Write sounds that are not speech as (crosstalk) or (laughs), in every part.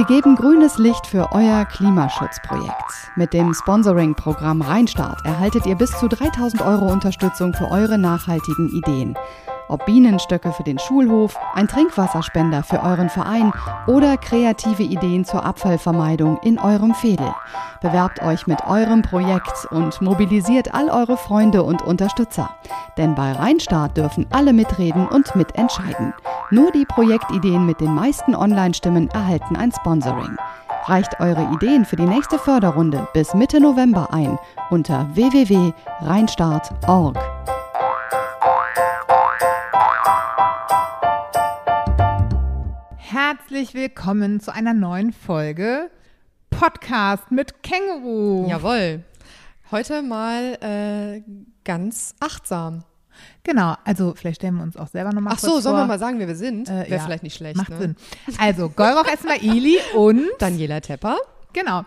Wir geben grünes Licht für euer Klimaschutzprojekt. Mit dem Sponsoring-Programm Rheinstart erhaltet ihr bis zu 3000 Euro Unterstützung für eure nachhaltigen Ideen. Ob Bienenstöcke für den Schulhof, ein Trinkwasserspender für euren Verein oder kreative Ideen zur Abfallvermeidung in eurem Fädel. Bewerbt euch mit eurem Projekt und mobilisiert all eure Freunde und Unterstützer. Denn bei Rheinstart dürfen alle mitreden und mitentscheiden. Nur die Projektideen mit den meisten Online-Stimmen erhalten ein Sponsoring. Reicht eure Ideen für die nächste Förderrunde bis Mitte November ein unter www.rheinstart.org. Herzlich willkommen zu einer neuen Folge Podcast mit Känguru. Jawohl. Heute mal äh, ganz achtsam. Genau, also vielleicht stellen wir uns auch selber nochmal Ach kurz so, sollen vor. wir mal sagen, wer wir sind? Äh, Wäre ja, vielleicht nicht schlecht. Macht ne? Sinn. Also Golroch (laughs) Esmaili und Daniela Tepper. genau.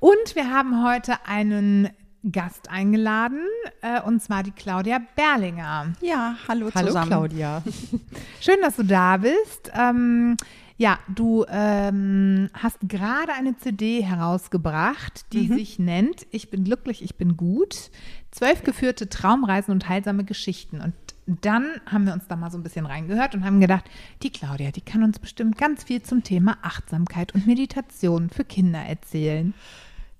Und wir haben heute einen Gast eingeladen, äh, und zwar die Claudia Berlinger. Ja, hallo, Hallo zusammen. Claudia. Schön, dass du da bist. Ähm, ja, du ähm, hast gerade eine CD herausgebracht, die sich nennt Ich bin glücklich, ich bin gut. Zwölf geführte Traumreisen und heilsame Geschichten. Und dann haben wir uns da mal so ein bisschen reingehört und haben gedacht, die Claudia, die kann uns bestimmt ganz viel zum Thema Achtsamkeit und Meditation für Kinder erzählen.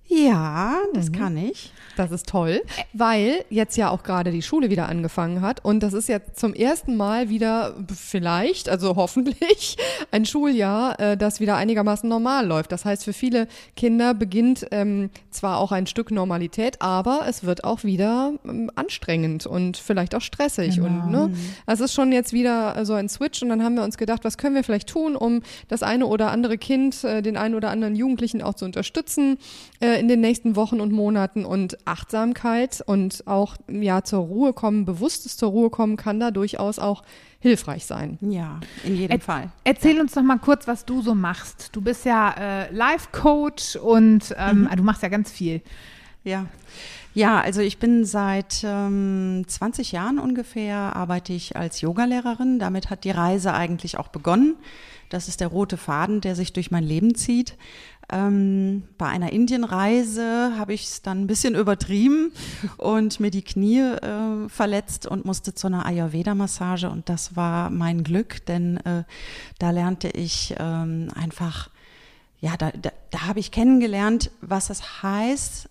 Ja, das kann ich. Das ist toll, weil jetzt ja auch gerade die Schule wieder angefangen hat und das ist jetzt zum ersten Mal wieder vielleicht, also (laughs) hoffentlich, ein Schuljahr, äh, das wieder einigermaßen normal läuft. Das heißt, für viele Kinder beginnt ähm, zwar auch ein Stück Normalität, aber es wird auch wieder ähm, anstrengend und vielleicht auch stressig. Und ne, es ist schon jetzt wieder so ein Switch und dann haben wir uns gedacht, was können wir vielleicht tun, um das eine oder andere Kind, äh, den einen oder anderen Jugendlichen auch zu unterstützen äh, in den nächsten Wochen und Monaten und Achtsamkeit und auch ja zur Ruhe kommen, bewusstes zur Ruhe kommen kann da durchaus auch hilfreich sein. Ja, in jedem Fall. Erzähl uns noch mal kurz, was du so machst. Du bist ja äh, Life-Coach und ähm, du machst ja ganz viel. Ja. Ja, also ich bin seit ähm, 20 Jahren ungefähr, arbeite ich als Yogalehrerin. Damit hat die Reise eigentlich auch begonnen. Das ist der rote Faden, der sich durch mein Leben zieht. Ähm, bei einer Indienreise habe ich es dann ein bisschen übertrieben und mir die Knie äh, verletzt und musste zu einer Ayurveda-Massage und das war mein Glück, denn äh, da lernte ich ähm, einfach, ja, da, da, da habe ich kennengelernt, was es heißt,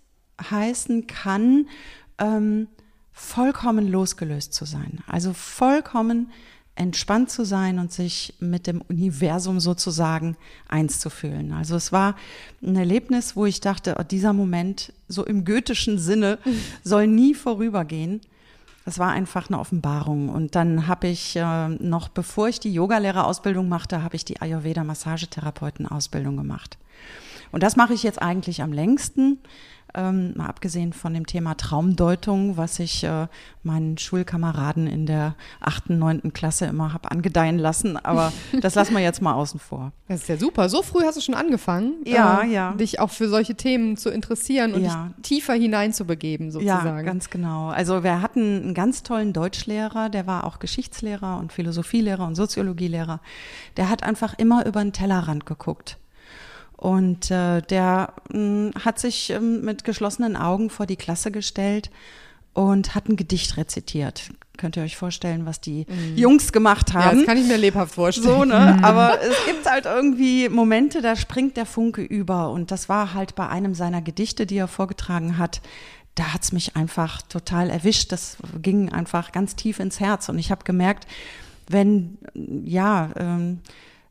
heißen kann, ähm, vollkommen losgelöst zu sein. Also vollkommen entspannt zu sein und sich mit dem Universum sozusagen eins zu fühlen. Also es war ein Erlebnis, wo ich dachte, oh, dieser Moment so im goethischen Sinne (laughs) soll nie vorübergehen. Das war einfach eine Offenbarung. Und dann habe ich äh, noch, bevor ich die Yogalehrerausbildung machte, habe ich die Ayurveda-Massagetherapeutenausbildung gemacht. Und das mache ich jetzt eigentlich am längsten. Ähm, mal abgesehen von dem Thema Traumdeutung, was ich äh, meinen Schulkameraden in der achten, neunten Klasse immer habe angedeihen lassen. Aber (laughs) das lassen wir jetzt mal außen vor. Das ist ja super. So früh hast du schon angefangen, Ja, äh, ja. dich auch für solche Themen zu interessieren und Ja. dich tiefer hineinzubegeben Ja, sozusagen. ganz genau. Also wir hatten einen ganz tollen Deutschlehrer, der war auch Geschichtslehrer und Philosophielehrer und Soziologielehrer. Der hat einfach immer über den Tellerrand geguckt. Und äh, der mh, hat sich ähm, mit geschlossenen Augen vor die Klasse gestellt und hat ein Gedicht rezitiert. Könnt ihr euch vorstellen, was die Jungs gemacht ja, haben? das kann ich mir lebhaft vorstellen. So, ne? Aber es gibt halt irgendwie Momente, da springt der Funke über. Und das war halt bei einem seiner Gedichte, die er vorgetragen hat. Da hat's mich einfach total erwischt. Das ging einfach ganz tief ins Herz. Und ich habe gemerkt, wenn, ja, ähm,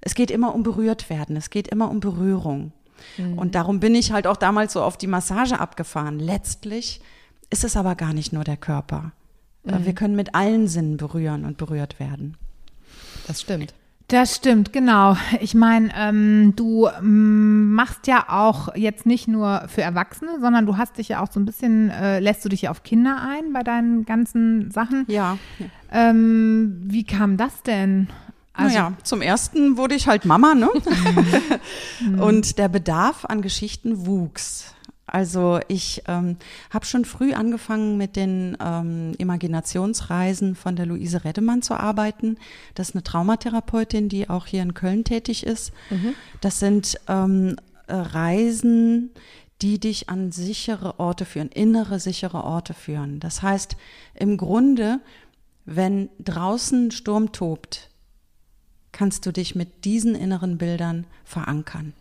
es geht immer um berührt werden. Es geht immer um Berührung. Und darum bin ich halt auch damals so auf die Massage abgefahren. Letztlich ist es aber gar nicht nur der Körper. Äh, Wir können mit allen Sinnen berühren und berührt werden. Das stimmt. Das stimmt, genau. Ich meine, ähm, du ähm, machst ja auch jetzt nicht nur für Erwachsene, sondern du hast dich ja auch so ein bisschen, äh, lässt du dich ja auf Kinder ein bei deinen ganzen Sachen. Ja. Ähm, wie kam das denn? Also, naja, zum ersten wurde ich halt Mama, ne? (laughs) Und der Bedarf an Geschichten wuchs. Also ich ähm, habe schon früh angefangen mit den ähm, Imaginationsreisen von der Luise Redemann zu arbeiten. Das ist eine Traumatherapeutin, die auch hier in Köln tätig ist. Mhm. Das sind ähm, Reisen, die dich an sichere Orte führen, innere sichere Orte führen. Das heißt, im Grunde, wenn draußen Sturm tobt, kannst du dich mit diesen inneren Bildern verankern.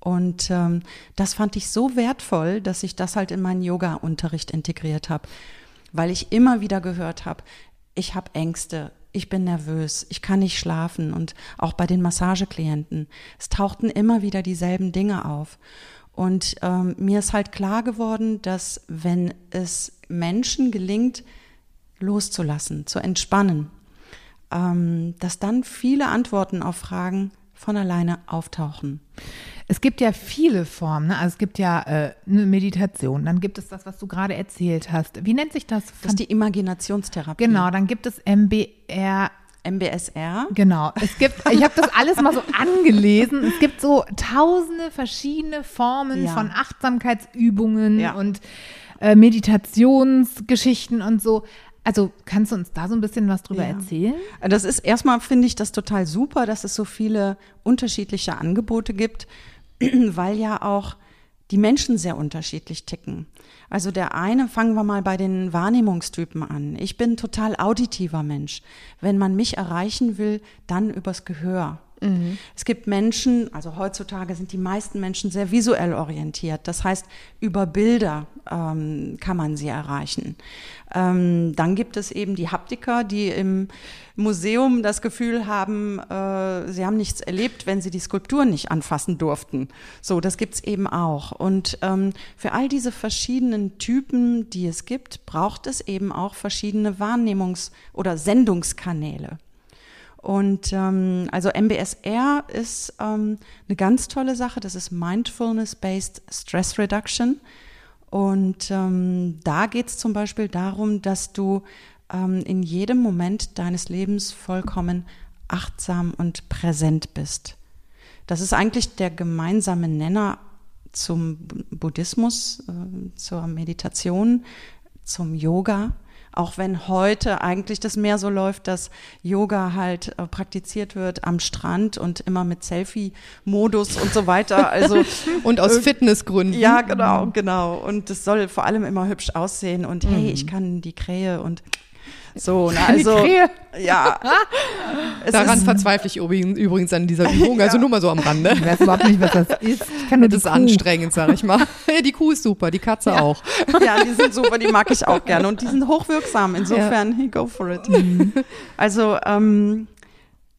Und ähm, das fand ich so wertvoll, dass ich das halt in meinen Yoga-Unterricht integriert habe, weil ich immer wieder gehört habe, ich habe Ängste, ich bin nervös, ich kann nicht schlafen und auch bei den Massageklienten. Es tauchten immer wieder dieselben Dinge auf. Und ähm, mir ist halt klar geworden, dass wenn es Menschen gelingt, loszulassen, zu entspannen, dass dann viele Antworten auf Fragen von alleine auftauchen. Es gibt ja viele Formen. Ne? Also es gibt ja äh, eine Meditation, dann gibt es das, was du gerade erzählt hast. Wie nennt sich das? Das ist die Imaginationstherapie. Genau, dann gibt es MBR. MBSR. Genau. Es gibt, ich habe das alles mal so (laughs) angelesen. Es gibt so tausende verschiedene Formen ja. von Achtsamkeitsübungen ja. und äh, Meditationsgeschichten und so. Also kannst du uns da so ein bisschen was drüber ja. erzählen? Das ist erstmal, finde ich das total super, dass es so viele unterschiedliche Angebote gibt, (clears throat) weil ja auch die Menschen sehr unterschiedlich ticken. Also der eine, fangen wir mal bei den Wahrnehmungstypen an. Ich bin total auditiver Mensch. Wenn man mich erreichen will, dann übers Gehör. Mhm. Es gibt Menschen, also heutzutage sind die meisten Menschen sehr visuell orientiert. Das heißt, über Bilder ähm, kann man sie erreichen. Ähm, dann gibt es eben die Haptiker, die im Museum das Gefühl haben, äh, sie haben nichts erlebt, wenn sie die Skulptur nicht anfassen durften. So, das gibt's eben auch. Und ähm, für all diese verschiedenen Typen, die es gibt, braucht es eben auch verschiedene Wahrnehmungs- oder Sendungskanäle. Und ähm, also MBSR ist ähm, eine ganz tolle Sache. Das ist Mindfulness-Based Stress Reduction. Und ähm, da geht es zum Beispiel darum, dass du ähm, in jedem Moment deines Lebens vollkommen achtsam und präsent bist. Das ist eigentlich der gemeinsame Nenner zum Buddhismus, äh, zur Meditation, zum Yoga auch wenn heute eigentlich das mehr so läuft, dass Yoga halt äh, praktiziert wird am Strand und immer mit Selfie-Modus und so weiter. Also (laughs) und aus Fitnessgründen. Ja, genau, genau. Und es soll vor allem immer hübsch aussehen und hey, ich mhm. kann die Krähe und so, na, also ja. (laughs) Daran verzweifle ich übrigens an dieser Übung, (laughs) also ja. nur mal so am Rande. Ich weiß überhaupt nicht, was das (laughs) ist. Ich kann nur das ist anstrengend, sag ich mal. die Kuh ist super, die Katze ja. auch. Ja, die sind super, die mag ich auch gerne und die sind hochwirksam. Insofern, ja. go for it. Mhm. Also ähm,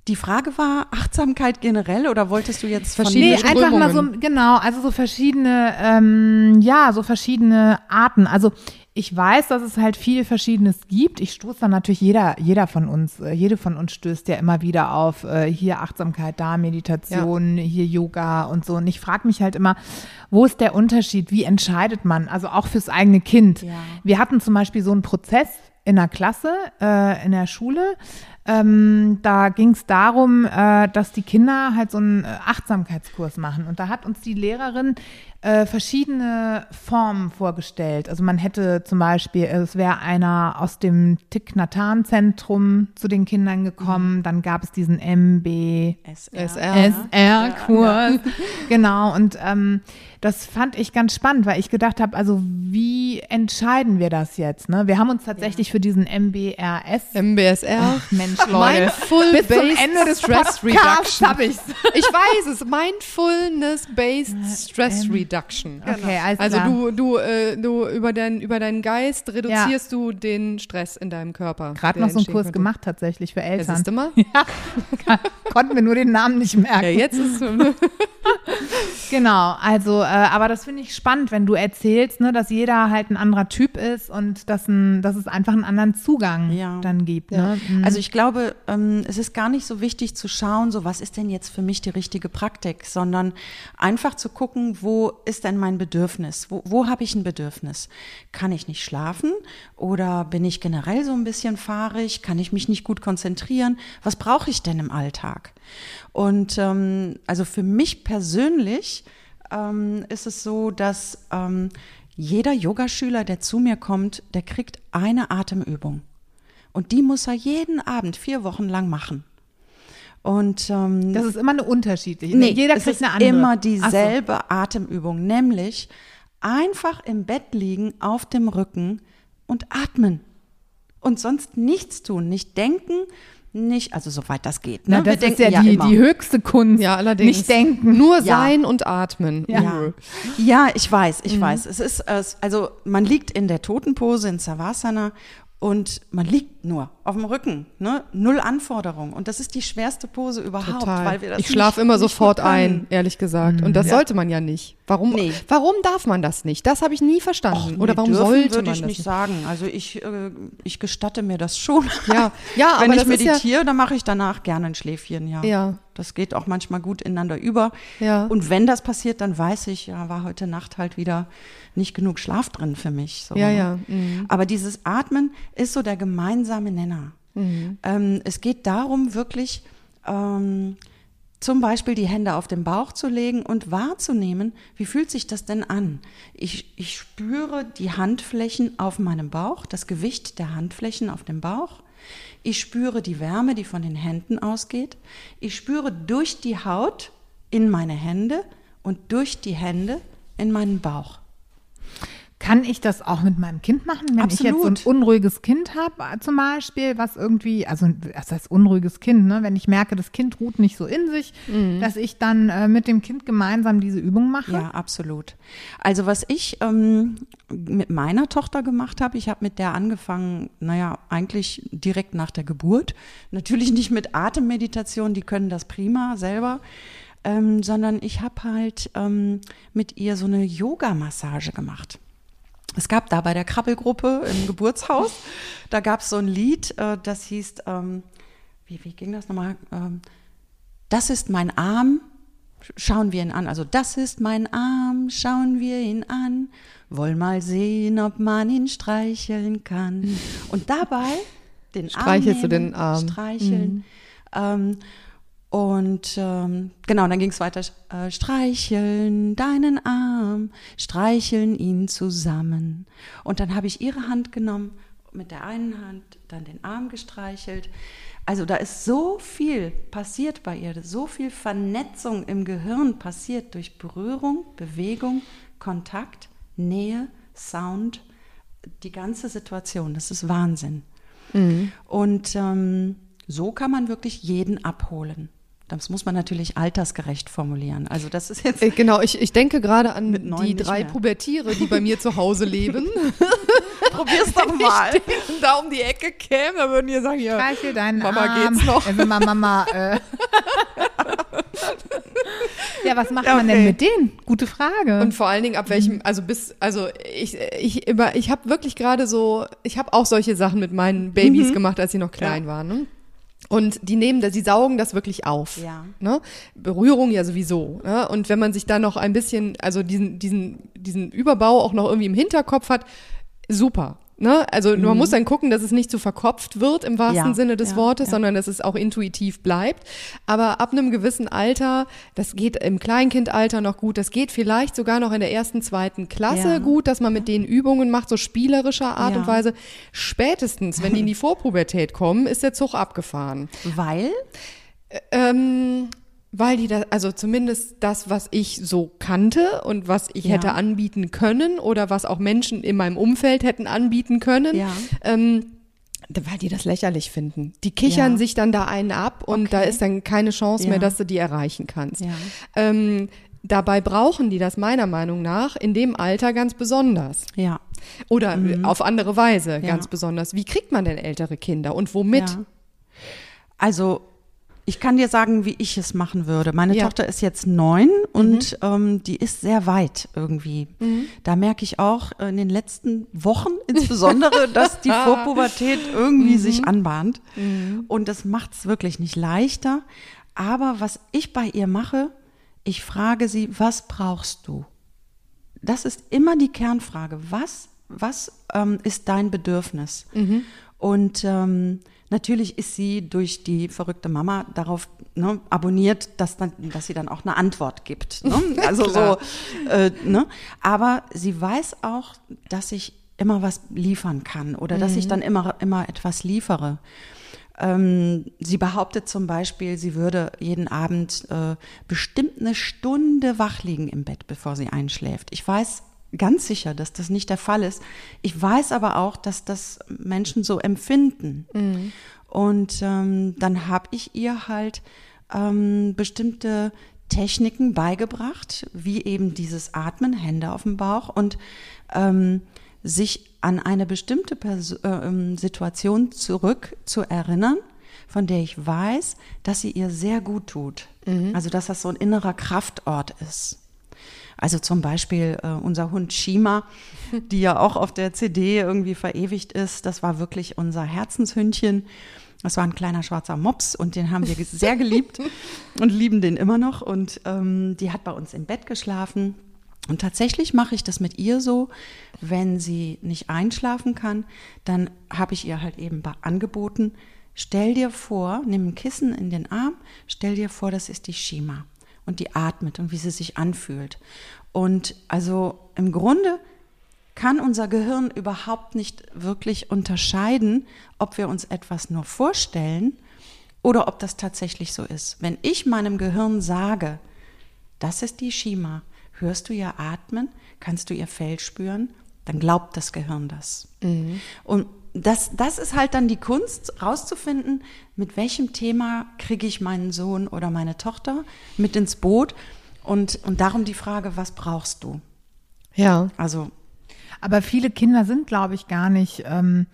die Frage war Achtsamkeit generell oder wolltest du jetzt verschiedene Nee, einfach mal so, genau, also so verschiedene, ähm, ja, so verschiedene Arten. Also ich weiß, dass es halt viel Verschiedenes gibt. Ich stoße dann natürlich jeder, jeder von uns, äh, jede von uns stößt ja immer wieder auf äh, hier Achtsamkeit, da Meditation, ja. hier Yoga und so. Und ich frage mich halt immer, wo ist der Unterschied? Wie entscheidet man? Also auch fürs eigene Kind. Ja. Wir hatten zum Beispiel so einen Prozess in der Klasse, äh, in der Schule. Ähm, da ging es darum, äh, dass die Kinder halt so einen äh, Achtsamkeitskurs machen. Und da hat uns die Lehrerin äh, verschiedene Formen vorgestellt. Also man hätte zum Beispiel, es wäre einer aus dem Thich-Nhat-Zentrum zu den Kindern gekommen, mhm. dann gab es diesen MBSR-Kurs. (laughs) Genau, und ähm, das fand ich ganz spannend, weil ich gedacht habe, also wie entscheiden wir das jetzt? Ne? Wir haben uns tatsächlich ja. für diesen MBRS. MBSR. Ach, Mensch, Leute. Mindful Bis zum Ende des Stress Reduction. habe ich's. (laughs) Ich weiß es. Mindfulness-based Stress Reduction. Okay, also, also du, du, äh, du über, dein, über deinen Geist reduzierst ja. du den Stress in deinem Körper. Gerade noch so einen Kurs könnte. gemacht tatsächlich für Eltern. Das ist immer? Ja. Konnten wir nur den Namen nicht merken. Ja, jetzt ist (laughs) Genau, also, äh, aber das finde ich spannend, wenn du erzählst, ne, dass jeder halt ein anderer Typ ist und dass, ein, dass es einfach einen anderen Zugang ja. dann gibt. Ne? Mhm. Also ich glaube, ähm, es ist gar nicht so wichtig zu schauen, so was ist denn jetzt für mich die richtige Praktik, sondern einfach zu gucken, wo ist denn mein Bedürfnis? Wo, wo habe ich ein Bedürfnis? Kann ich nicht schlafen oder bin ich generell so ein bisschen fahrig? Kann ich mich nicht gut konzentrieren? Was brauche ich denn im Alltag? Und ähm, also für mich persönlich ähm, ist es so, dass ähm, jeder Yogaschüler, der zu mir kommt, der kriegt eine Atemübung. Und die muss er jeden Abend vier Wochen lang machen. Und ähm, Das ist immer eine unterschiedliche. nee, Jeder es kriegt ist eine andere. immer Ach so. dieselbe Atemübung, nämlich einfach im Bett liegen, auf dem Rücken und atmen. Und sonst nichts tun, nicht denken, nicht, also soweit das geht. Ne? Na, das Wir ist ja, denken die, immer. die höchste Kunst. Ja, allerdings. Nicht denken. Nur Ja. sein und atmen. Ja. Ja, ich weiß, ich weiß. Es ist, also man liegt in der Totenpose in Savasana und man liegt nur auf dem Rücken, ne? Null Anforderung. Und das ist die schwerste Pose überhaupt, Total. weil wir das ich schlafe nicht- immer nicht sofort ein, ehrlich gesagt. Und das sollte man ja nicht. Warum, Nee. warum darf man das nicht? Das habe ich nie verstanden. Oder Nee, warum dürfen sollte würde man ich das nicht sagen. Also ich, äh, ich gestatte mir das schon. Ja, ja, (laughs) Wenn aber ich ist ja- meditiere, dann mache ich danach gerne ein Schläfchen, ja. Ja. Das geht auch manchmal gut ineinander über. Ja. Und wenn das passiert, dann weiß ich, ja, war heute Nacht halt wieder nicht genug Schlaf drin für mich. So. Ja, ja, mhm. Aber dieses Atmen ist so der gemeinsame Nenner. Mhm. Ähm, es geht darum, wirklich ähm, zum Beispiel die Hände auf den Bauch zu legen und wahrzunehmen, wie fühlt sich das denn an? Ich, ich spüre die Handflächen auf meinem Bauch, das Gewicht der Handflächen auf dem Bauch. Ich spüre die Wärme, die von den Händen ausgeht. Ich spüre durch die Haut in meine Hände und durch die Hände in meinen Bauch. Kann ich das auch mit meinem Kind machen, wenn ich jetzt so ein Absolut. unruhiges Kind habe, zum Beispiel, was irgendwie, also das heißt unruhiges Kind, ne? wenn ich merke, das Kind ruht nicht so in sich, dass ich dann äh, mit dem Kind gemeinsam diese Übung mache. Ja, absolut. Also was ich ähm, mit meiner Tochter gemacht habe, ich habe mit der angefangen, naja, eigentlich direkt nach der Geburt. Natürlich nicht mit Atemmeditation, die können das prima selber, ähm, sondern ich habe halt ähm, mit ihr so eine Yoga-Massage gemacht. Es gab da bei der Krabbelgruppe im Geburtshaus, da gab es so ein Lied, äh, das hieß, ähm, wie, wie ging das nochmal? Ähm, das ist mein Arm, schauen wir ihn an. Also das ist mein Arm, schauen wir ihn an. Wollen mal sehen, ob man ihn streicheln kann. Und dabei den Streichelst du Arm nehmen, den Arm. Mhm. streicheln. Ähm, und ähm, genau, dann ging es weiter. Äh, streicheln deinen Arm, streicheln ihn zusammen. Und dann habe ich ihre Hand genommen, mit der einen Hand dann den Arm gestreichelt. Also da ist so viel passiert bei ihr, so viel Vernetzung im Gehirn passiert durch Berührung, Bewegung, Kontakt, Nähe, Sound, die ganze Situation. Das ist Wahnsinn. Und ähm, so kann man wirklich jeden abholen. Das muss man natürlich altersgerecht formulieren. Also das ist jetzt Äh, Genau, ich, ich denke gerade an die drei mehr. Pubertiere, die bei mir zu Hause leben. (laughs) probier's doch mal. Wenn ich da um die Ecke käme, dann würden die sagen, ja, Streichel deinen Mama, Arm. geht's noch? Also Ma- Mama, äh. ja, was macht man denn Okay. mit denen? Gute Frage. Und vor allen Dingen ab welchem, also bis, also ich, ich immer, ich habe wirklich gerade so, ich habe auch solche Sachen mit meinen Babys gemacht, als sie noch klein waren. Ne? Und die nehmen das, die saugen das wirklich auf. Ja. Ne? Berührung ja sowieso. Ne? Und wenn man sich da noch ein bisschen, also diesen, diesen, diesen Überbau auch noch irgendwie im Hinterkopf hat, super. Ne? Also man muss dann gucken, dass es nicht zu verkopft wird im wahrsten Ja, Sinne des ja, Wortes, ja. sondern dass es auch intuitiv bleibt. Aber ab einem gewissen Alter, das geht im Kleinkindalter noch gut, das geht vielleicht sogar noch in der ersten, zweiten Klasse gut, dass man mit denen Übungen macht, so spielerischer Art und Weise. Spätestens, wenn die in die (laughs) Vorpubertät kommen, ist der Zug abgefahren. Weil Ähm, weil die da, also zumindest das, was ich so kannte und was ich Ja. hätte anbieten können oder was auch Menschen in meinem Umfeld hätten anbieten können, Ja. ähm, weil die das lächerlich finden. Die kichern Ja. sich dann da einen ab und da Okay. ist dann keine Chance mehr, dass du die erreichen kannst. Ähm, dabei brauchen die das meiner Meinung nach in dem Alter ganz besonders. ja, Oder auf andere Weise ganz besonders. Wie kriegt man denn ältere Kinder und womit? Also ich kann dir sagen, wie ich es machen würde. Meine Ja. Tochter ist jetzt neun und ähm, die ist sehr weit irgendwie. Da merke ich auch in den letzten Wochen (laughs) insbesondere, dass die (laughs) Vorpubertät irgendwie sich anbahnt. Und das macht es wirklich nicht leichter. Aber was ich bei ihr mache, ich frage sie, was brauchst du? das ist immer die Kernfrage. Was, was ähm, ist dein Bedürfnis? Und ähm, Natürlich ist sie durch die verrückte Mama darauf ne, abonniert, dass, dann, dass sie dann auch eine Antwort gibt. Ne? (laughs) Also so, äh, ne? Aber sie weiß auch, dass ich immer was liefern kann oder mhm. dass ich mhm. dann immer, immer etwas liefere. Ähm, sie behauptet zum Beispiel, sie würde jeden Abend äh, bestimmt eine Stunde wach liegen im Bett, bevor sie einschläft. Ich weiß ganz sicher, dass das nicht der Fall ist. Ich weiß aber auch, dass das Menschen so empfinden. Mhm. Und ähm, dann habe ich ihr halt ähm, bestimmte Techniken beigebracht, wie eben dieses Atmen, Hände auf dem Bauch und ähm, sich an eine bestimmte Pers äh, ähm, Situation zurück zu erinnern, von der ich weiß, dass sie ihr sehr gut tut. Mhm. Also dass das so ein innerer Kraftort ist. Also zum Beispiel äh, unser Hund Shima, die ja auch auf der CD irgendwie verewigt ist. Das war wirklich unser Herzenshündchen. Das war ein kleiner schwarzer Mops und den haben wir sehr geliebt (laughs) und lieben den immer noch. Und ähm, die hat bei uns im Bett geschlafen. Und tatsächlich mache ich das mit ihr so, wenn sie nicht einschlafen kann, dann habe ich ihr halt eben angeboten, stell dir vor, nimm ein Kissen in den Arm, stell dir vor, das ist die Shima und die atmet und wie sie sich anfühlt. Und also im Grunde kann unser Gehirn überhaupt nicht wirklich unterscheiden, ob wir uns etwas nur vorstellen oder ob das tatsächlich so ist. Wenn ich meinem Gehirn sage, das ist die Shima, hörst du ihr atmen, kannst du ihr Fell spüren, dann glaubt das Gehirn das. Mhm. Und das, das ist halt dann die Kunst, rauszufinden, mit welchem Thema kriege ich meinen Sohn oder meine Tochter mit ins Boot. Und, und darum die Frage, was brauchst du? Ja. Also. Aber viele Kinder sind, glaube ich, gar nicht, ähm,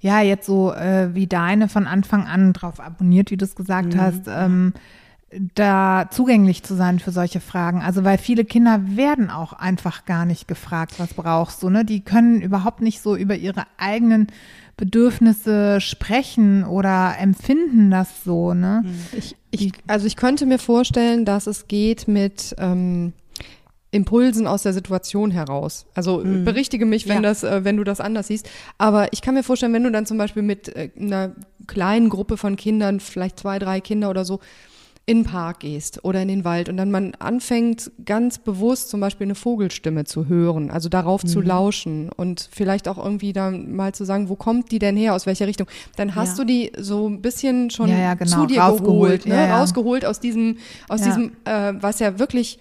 ja, jetzt so äh, wie deine von Anfang an drauf abonniert, wie du es gesagt mhm. hast. Ähm, da zugänglich zu sein für solche Fragen. Also weil viele Kinder werden auch einfach gar nicht gefragt, was brauchst du. Ne? Die können überhaupt nicht so über ihre eigenen Bedürfnisse sprechen oder empfinden das so. Ne? Hm. Ich, ich, also ich könnte mir vorstellen, dass es geht mit ähm, Impulsen aus der Situation heraus. Also mhm. berichtige mich, wenn ja. das, äh, wenn du das anders siehst. Aber ich kann mir vorstellen, wenn du dann zum Beispiel mit äh, einer kleinen Gruppe von Kindern, vielleicht zwei, drei Kinder oder so, in den Park gehst oder in den Wald und dann man anfängt ganz bewusst zum Beispiel eine Vogelstimme zu hören, also darauf mhm. zu lauschen und vielleicht auch irgendwie dann mal zu sagen, wo kommt die denn her, aus welcher Richtung, dann hast ja. du die so ein bisschen schon ja, ja, genau. zu dir rausgeholt, geholt, ne? rausgeholt aus diesem, aus diesem, äh, was ja wirklich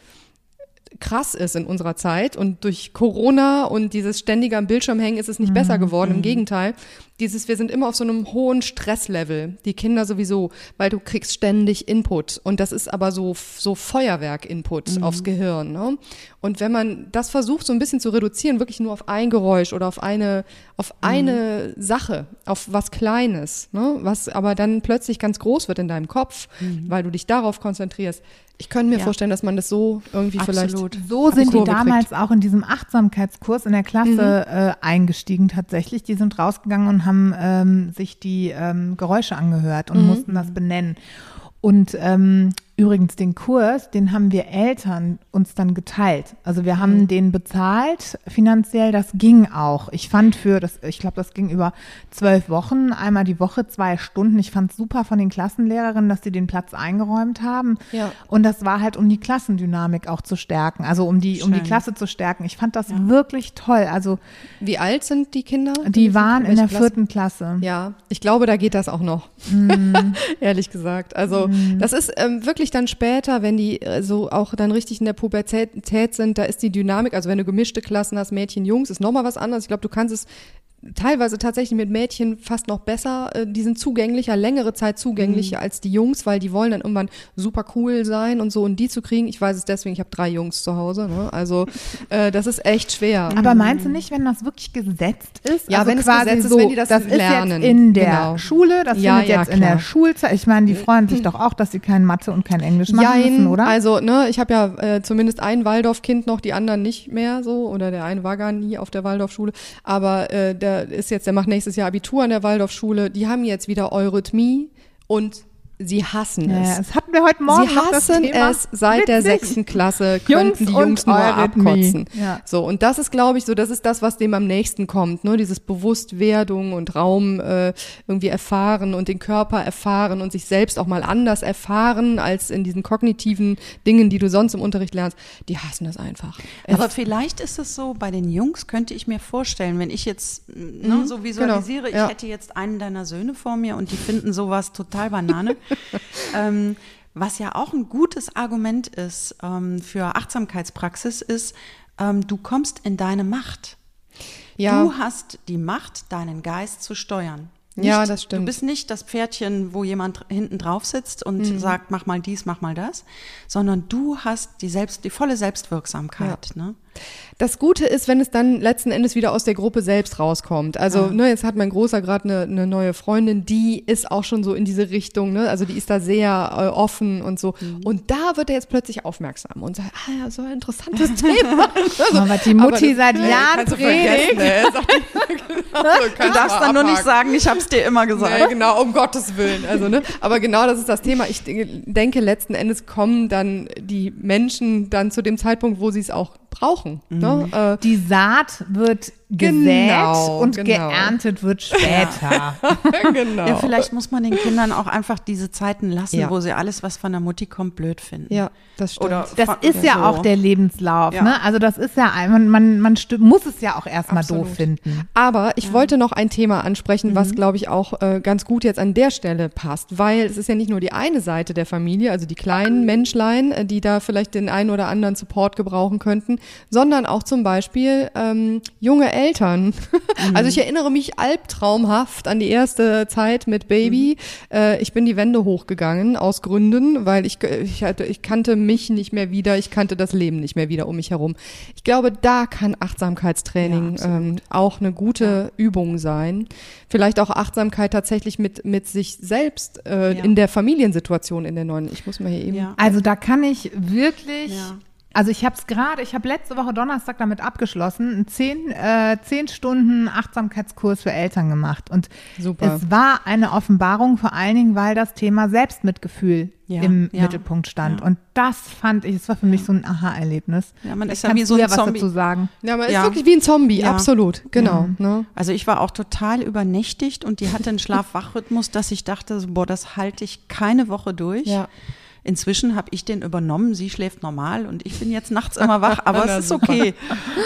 krass ist in unserer Zeit und durch Corona und dieses ständige am Bildschirm hängen ist es nicht mhm. besser geworden. Im mhm. Gegenteil, dieses, wir sind immer auf so einem hohen Stresslevel. Die Kinder sowieso, weil du kriegst ständig Input. Und das ist aber so, so Feuerwerk-Input mhm. aufs Gehirn. Ne? Und wenn man das versucht, so ein bisschen zu reduzieren, wirklich nur auf ein Geräusch oder auf eine, auf eine mhm. Sache, auf was Kleines, ne? was aber dann plötzlich ganz groß wird in deinem Kopf, mhm. weil du dich darauf konzentrierst. Ich könnte mir ja. vorstellen, dass man das so irgendwie Absolut. vielleicht. So sind die damals kriegt. auch in diesem Achtsamkeitskurs in der Klasse mhm. äh, eingestiegen tatsächlich. Die sind rausgegangen und haben ähm, sich die ähm, Geräusche angehört und mhm. mussten das benennen. Und ähm, Übrigens, den Kurs, den haben wir Eltern uns dann geteilt. Also wir haben mhm. den bezahlt finanziell, das ging auch. Ich fand für, das, ich glaube, das ging über zwölf Wochen, einmal die Woche, zwei Stunden. Ich fand super von den Klassenlehrerinnen, dass sie den Platz eingeräumt haben. Ja. Und das war halt, um die Klassendynamik auch zu stärken, also um die, um die Klasse zu stärken. Ich fand das ja. wirklich toll. Also Wie alt sind die Kinder? Die waren in der Klasse? vierten Klasse. Ja, ich glaube, da geht das auch noch. Mm. (laughs) Ehrlich gesagt. Also mm. das ist ähm, wirklich wirklich dann später, wenn die äh, so auch dann richtig in der Pubertät sind, da ist die Dynamik, also wenn du gemischte Klassen hast, Mädchen, Jungs, ist nochmal was anderes. Ich glaube, du kannst es teilweise tatsächlich mit Mädchen fast noch besser, äh, die sind zugänglicher, längere Zeit zugänglicher mhm. als die Jungs, weil die wollen dann irgendwann super cool sein und so und die zu kriegen. Ich weiß es deswegen, ich habe drei Jungs zu Hause, ne? also (laughs) äh, das ist echt schwer. Aber meinst du nicht, wenn das wirklich gesetzt ist? Ja, also wenn es gesetzt so, ist, wenn die das, das lernen. ist jetzt in der genau. Schule, das ja, findet ja, jetzt klar. in der Schulzeit. Ich meine, die freuen sich doch auch, dass sie kein Mathe und kein Englisch machen Jein, müssen, oder? Also, ne, ich habe ja äh, zumindest ein Waldorfkind noch, die anderen nicht mehr so oder der eine war gar nie auf der Waldorfschule, aber äh, der ist jetzt, der macht nächstes Jahr Abitur an der Waldorfschule. Die haben jetzt wieder Eurythmie und Sie hassen Ja, es. das hatten wir heute Morgen Sie hassen Thema. es seit der sechsten Klasse, Jungs könnten die und Jungs nur abkotzen. Ja. So, und das ist, glaube ich, so, das ist das, was dem am nächsten kommt, ne? Dieses Bewusstwerdung und Raum äh, irgendwie erfahren und den Körper erfahren und sich selbst auch mal anders erfahren als in diesen kognitiven Dingen, die du sonst im Unterricht lernst. Die hassen das einfach. Aber vielleicht ist es so, bei den Jungs könnte ich mir vorstellen, wenn ich jetzt ne, so visualisiere, genau, ja. ich hätte jetzt einen deiner Söhne vor mir und die finden sowas total Banane. (laughs) (laughs) ähm, was ja auch ein gutes Argument ist ähm, für Achtsamkeitspraxis, ist, ähm, du kommst in deine Macht. Ja. Du hast die Macht, deinen Geist zu steuern. Ja, das stimmt. Du bist nicht das Pferdchen, wo jemand hinten drauf sitzt und Mhm. sagt, mach mal dies, mach mal das, sondern du hast die selbst, die volle Selbstwirksamkeit. Ne? Das Gute ist, wenn es dann letzten Endes wieder aus der Gruppe selbst rauskommt. Also, ne, jetzt hat mein Großer gerade eine ne neue Freundin, die ist auch schon so in diese Richtung, ne? Also die ist da sehr äh, offen und so. Mhm. Und da wird er jetzt plötzlich aufmerksam und sagt, ah ja, so ein interessantes (laughs) Thema. Also, Aber was die Mutti seit Jahren predigt. ne? Genau, so, Du darfst dann nur nicht sagen, ich habe es dir immer gesagt. Nee, genau, um Gottes Willen. Also, ne? Aber genau das ist das Thema. Ich de- denke, letzten Endes kommen dann die Menschen dann zu dem Zeitpunkt, wo sie es auch brauchen. Ne? Äh, Die Saat wird gesät Genau, und genau. geerntet wird später. (laughs) genau. Ja, vielleicht muss man den Kindern auch einfach diese Zeiten lassen, Ja. wo sie alles, was von der Mutti kommt, blöd finden. Ja, das stimmt. Oder Das ist ja so. auch der Lebenslauf, Ja. ne? Also das ist ja, ein- man, man, man muss es ja auch erstmal doof finden. Aber ich wollte noch ein Thema ansprechen, Mhm. was, glaube ich, auch äh, ganz gut jetzt an der Stelle passt, weil es ist ja nicht nur die eine Seite der Familie, also die kleinen Menschlein, äh, die da vielleicht den einen oder anderen Support gebrauchen könnten, sondern auch zum Beispiel ähm, junge Eltern. Mhm. Also ich erinnere mich albtraumhaft an die erste Zeit mit Baby. Mhm. Äh, ich bin die Wände hochgegangen aus Gründen, weil ich, ich, hatte, ich kannte mich nicht mehr wieder, ich kannte das Leben nicht mehr wieder um mich herum. Ich glaube, da kann Achtsamkeitstraining Ja, ähm, auch eine gute Übung sein. Vielleicht auch Achtsamkeit tatsächlich mit, mit sich selbst äh, Ja. in der Familiensituation in der neuen. Ich muss mal hier eben. Ja. Also da kann ich wirklich, Ja. Also ich habe es gerade, ich habe letzte Woche Donnerstag damit abgeschlossen, einen zehn, äh, zehn Stunden Achtsamkeitskurs für Eltern gemacht. Und Super. es war eine Offenbarung, vor allen Dingen, weil das Thema Selbstmitgefühl Ja, im ja, Mittelpunkt stand. ja. Und das fand ich, es war für mich so ein Aha-Erlebnis. Ja, man ist ja wie so ein ja was Zombie. dazu sagen. Ja, man Ja. ist wirklich wie ein Zombie, Ja. absolut. Genau. Ne? Also ich war auch total übernächtigt und die hatte einen (laughs) Schlaf-Wach-Rhythmus, dass ich dachte, so, boah, das halte ich keine Woche durch. Ja. Inzwischen habe ich den übernommen. Sie schläft normal und ich bin jetzt nachts immer wach, aber (laughs) es ist okay.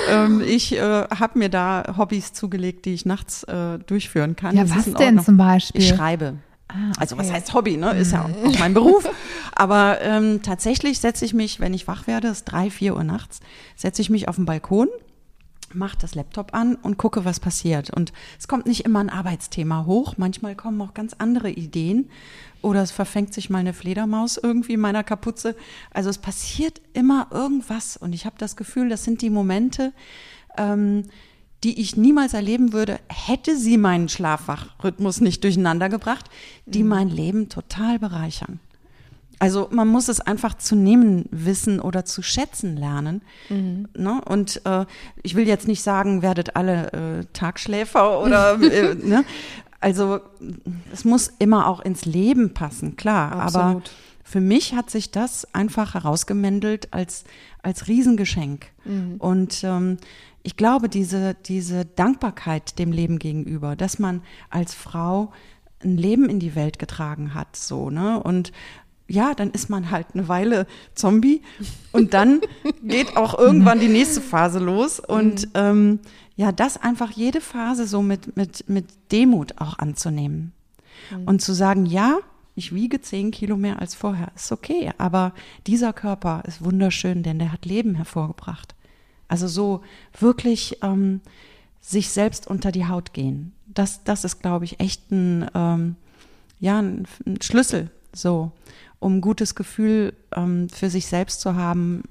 ähm, ich äh, habe mir da Hobbys zugelegt, die ich nachts äh, durchführen kann. Ja, Das was denn zum Beispiel? Ich schreibe. Also was heißt Hobby, ne? Ist ja auch mein Beruf. (laughs) Aber ähm, tatsächlich setze ich mich, wenn ich wach werde, es ist drei, vier Uhr nachts, setze ich mich auf den Balkon, mache das Laptop an und gucke, was passiert. Und es kommt nicht immer ein Arbeitsthema hoch. Manchmal kommen auch ganz andere Ideen. Oder es verfängt sich mal eine Fledermaus irgendwie in meiner Kapuze. Also es passiert immer irgendwas. Und ich habe das Gefühl, das sind die Momente, ähm, die ich niemals erleben würde, hätte sie meinen Schlafwachrhythmus nicht durcheinander gebracht, die mein Leben total bereichern. Also man muss es einfach zu nehmen wissen oder zu schätzen lernen. Ne? Und äh, ich will jetzt nicht sagen, werdet alle äh, Tagschläfer (laughs) oder äh, ne? also es muss immer auch ins Leben passen, klar. Aber Absolut. für mich hat sich das einfach herausgemändelt als, als Riesengeschenk. Und ähm, ich glaube, diese, diese Dankbarkeit dem Leben gegenüber, dass man als Frau ein Leben in die Welt getragen hat, so, ne? Und ja, dann ist man halt eine Weile Zombie und dann geht auch irgendwann die nächste Phase los und ähm, ja, das einfach jede Phase so mit, mit, mit Demut auch anzunehmen und zu sagen, ja, ich wiege zehn Kilo mehr als vorher, ist okay, aber dieser Körper ist wunderschön, denn der hat Leben hervorgebracht. Also so wirklich ähm, sich selbst unter die Haut gehen. Das, das ist, glaube ich, echt ein, ähm, ja, ein, ein Schlüssel, so, um ein gutes Gefühl ähm, für sich selbst zu haben,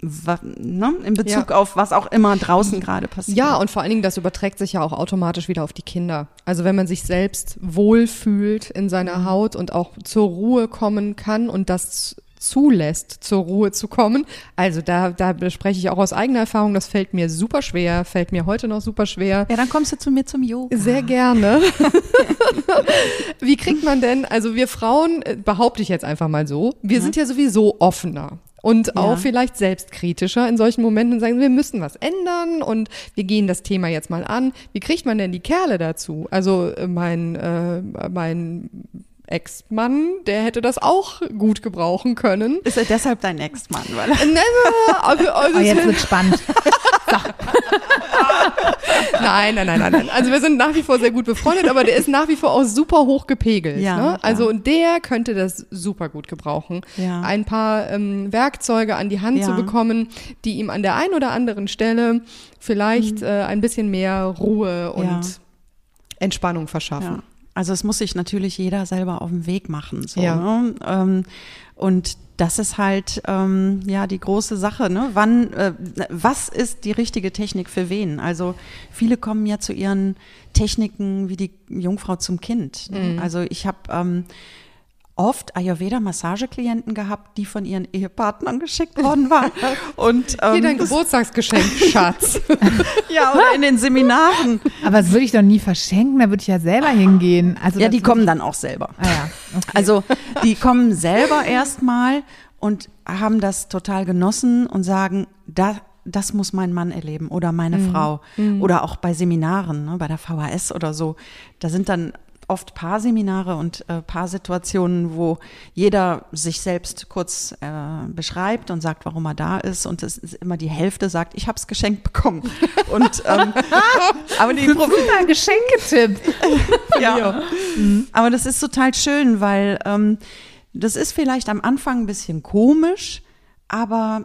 wa, ne, in Bezug Ja. auf was auch immer draußen gerade passiert. Ja, und vor allen Dingen, das überträgt sich ja auch automatisch wieder auf die Kinder. Also wenn man sich selbst wohlfühlt in seiner Haut und auch zur Ruhe kommen kann und das zulässt, zur Ruhe zu kommen. Also da, da spreche ich auch aus eigener Erfahrung, das fällt mir super schwer, fällt mir heute noch super schwer. Ja, dann kommst du zu mir zum Yoga. Sehr gerne. (laughs) Wie kriegt man denn, also wir Frauen, äh, behaupte ich jetzt einfach mal so, wir sind ja sowieso offener und auch Ja. vielleicht selbstkritischer in solchen Momenten und sagen, wir müssen was ändern und wir gehen das Thema jetzt mal an. Wie kriegt man denn die Kerle dazu? Also äh, mein, äh, mein Ex-Mann, der hätte das auch gut gebrauchen können. Ist er deshalb dein Ex-Mann? Weil Never, also, (laughs) also Oh, jetzt wird spannend. (laughs) Nein, nein, nein, nein, nein. Also wir sind nach wie vor sehr gut befreundet, aber der ist nach wie vor auch super hoch gepegelt. Ja, ne? Also und der könnte das super gut gebrauchen. Ja. Ein paar ähm, Werkzeuge an die Hand Ja. zu bekommen, die ihm an der einen oder anderen Stelle vielleicht äh, ein bisschen mehr Ruhe und Mhm. Entspannung verschaffen. Also es muss sich natürlich jeder selber auf den Weg machen. So, Ja. ne? ähm, und das ist halt ähm, ja die große Sache. Ne? Wann, äh, was ist die richtige Technik für wen? Also viele kommen ja zu ihren Techniken wie die Jungfrau zum Kind. Ne? Mhm. Also ich habe ähm, oft Ayurveda-Massageklienten gehabt, die von ihren Ehepartnern geschickt worden waren. Und Hier ähm, dein Geburtstagsgeschenk, (laughs) Schatz. ja, oder in den Seminaren. Aber das würde ich doch nie verschenken, da würde ich ja selber hingehen. Also Ja, die kommen ich- dann auch selber. Ah ja, okay. Also die kommen selber erstmal und haben das total genossen und sagen, da, das muss mein Mann erleben oder meine Frau. Oder auch bei Seminaren, ne, bei der VHS oder so. Da sind dann oft Paarseminare und äh, Paarsituationen, wo jeder sich selbst kurz äh, beschreibt und sagt, warum er da ist. Und es ist immer die Hälfte sagt, ich habe es geschenkt bekommen. (laughs) Und ähm, aber die Pro- Super Geschenketipp. (laughs) ja. Aber das ist total schön, weil ähm, das ist vielleicht am Anfang ein bisschen komisch, aber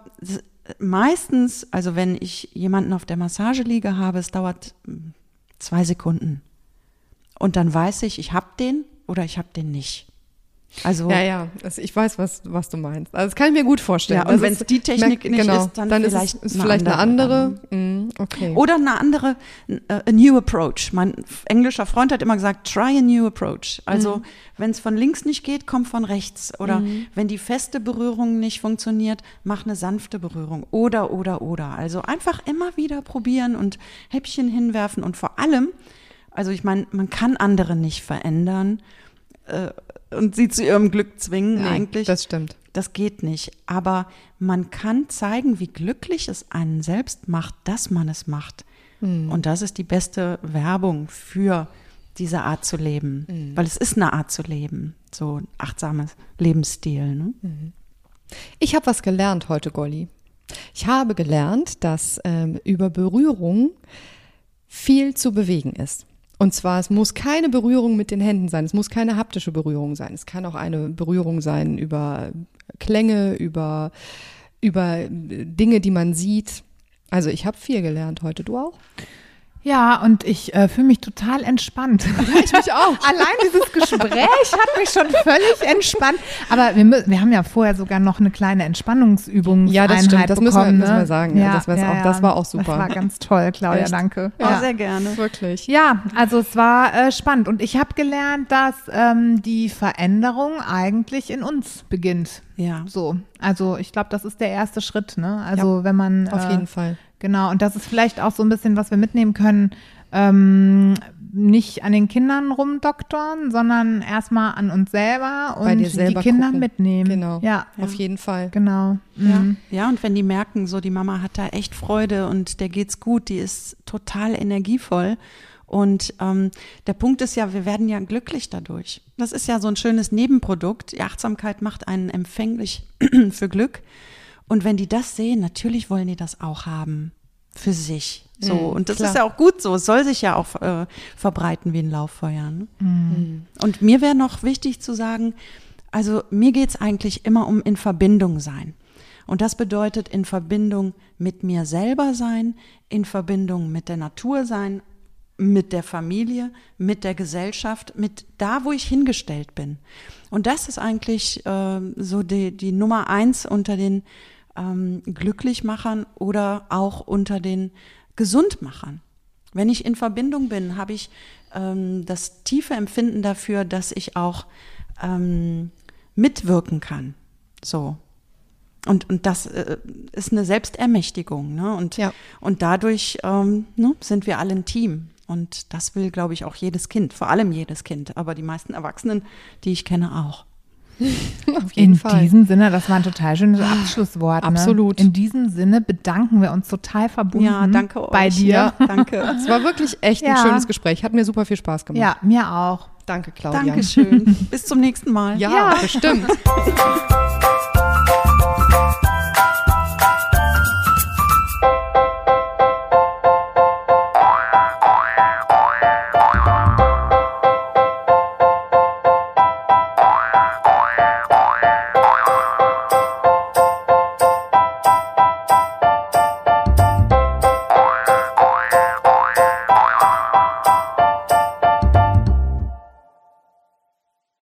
meistens, also wenn ich jemanden auf der Massageliege habe, es dauert mm, zwei Sekunden. Und dann weiß ich, ich hab den oder ich hab den nicht. Also Ja, ja, also ich weiß, was, was du meinst. Also das kann ich mir gut vorstellen. Ja, und wenn's ist- die Technik merk- nicht genau, ist, dann ist vielleicht es ist eine vielleicht eine andere andere. Mm, okay. Oder eine andere, äh, a new approach. Mein englischer Freund hat immer gesagt, try a new approach. Also Mhm. wenn es von links nicht geht, komm von rechts. Oder wenn die feste Berührung nicht funktioniert, mach eine sanfte Berührung. Oder, oder, oder. Also einfach immer wieder probieren und Häppchen hinwerfen und vor allem, also ich meine, man kann andere nicht verändern äh, und sie zu ihrem Glück zwingen Nee, eigentlich. Das stimmt. Das geht nicht. Aber man kann zeigen, wie glücklich es einen selbst macht, dass man es macht. Und das ist die beste Werbung für diese Art zu leben. Weil es ist eine Art zu leben. So ein achtsames Lebensstil. Ne? Ich habe was gelernt heute, Golli. Ich habe gelernt, dass ähm, über Berührung viel zu bewegen ist. Und zwar, es muss keine Berührung mit den Händen sein, es muss keine haptische Berührung sein. Es kann auch eine Berührung sein über Klänge, über, über Dinge, die man sieht. Also ich habe viel gelernt heute, du auch? Ja, und ich äh, fühle mich total entspannt. (laughs) Ich mich auch. (laughs) Allein dieses Gespräch hat mich schon völlig entspannt. Aber wir, wir haben ja vorher sogar noch eine kleine Entspannungsübung Ja, das stimmt. Das müssen wir- bekommen, müssen wir ne? sagen. Ja, das war's auch- das war auch super. Das war ganz toll, Claudia, Echt? danke. Ja, sehr gerne. Wirklich. Ja, also es war äh, spannend und ich habe gelernt, dass ähm, die Veränderung eigentlich in uns beginnt. Ja. So, also ich glaube, das ist der erste Schritt, ne? Also wenn man Auf äh, jeden Fall. Genau, und das ist vielleicht auch so ein bisschen, was wir mitnehmen können, ähm, nicht an den Kindern rumdoktoren, sondern erstmal an uns selber und Bei dir selber die Kinder gucken. mitnehmen. Genau. Ja, Auf jeden Fall. genau. Ja. Mhm. ja, und wenn die merken, so die Mama hat da echt Freude und der geht's gut, die ist total energievoll. Und ähm, der Punkt ist ja, wir werden ja glücklich dadurch. Das ist ja so ein schönes Nebenprodukt. Die Achtsamkeit macht einen empfänglich (clears throat) für Glück. Und wenn die das sehen, natürlich wollen die das auch haben für sich. So Mhm, und das klar. ist ja auch gut so. Es soll sich ja auch äh, verbreiten wie ein Lauffeuer. Ne? Mhm. Und mir wäre noch wichtig zu sagen, also mir geht's eigentlich immer um in Verbindung sein. Und das bedeutet in Verbindung mit mir selber sein, in Verbindung mit der Natur sein, mit der Familie, mit der Gesellschaft, mit da, wo ich hingestellt bin. Und das ist eigentlich ähm, so die, die Nummer eins unter den ähm, Glücklichmachern oder auch unter den Gesundmachern. Wenn ich in Verbindung bin, habe ich ähm, das tiefe Empfinden dafür, dass ich auch ähm, mitwirken kann. So. und, und das äh, ist eine Selbstermächtigung. Ne? Und, Ja. und dadurch ähm, ne, sind wir alle ein Team. Und das will, glaube ich, auch jedes Kind, vor allem jedes Kind, aber die meisten Erwachsenen, die ich kenne, auch. (laughs) Auf jeden In Fall. diesem Sinne, das war ein total schönes Abschlusswort. absolut. Ne? In diesem Sinne bedanken wir uns total verbunden Ja, danke euch. bei dir. Ja, danke. (laughs) Es war wirklich echt ein Ja. schönes Gespräch. Hat mir super viel Spaß gemacht. Ja, mir auch. Danke, Claudia. Dankeschön. (laughs) Bis zum nächsten Mal. Ja, Ja. bestimmt.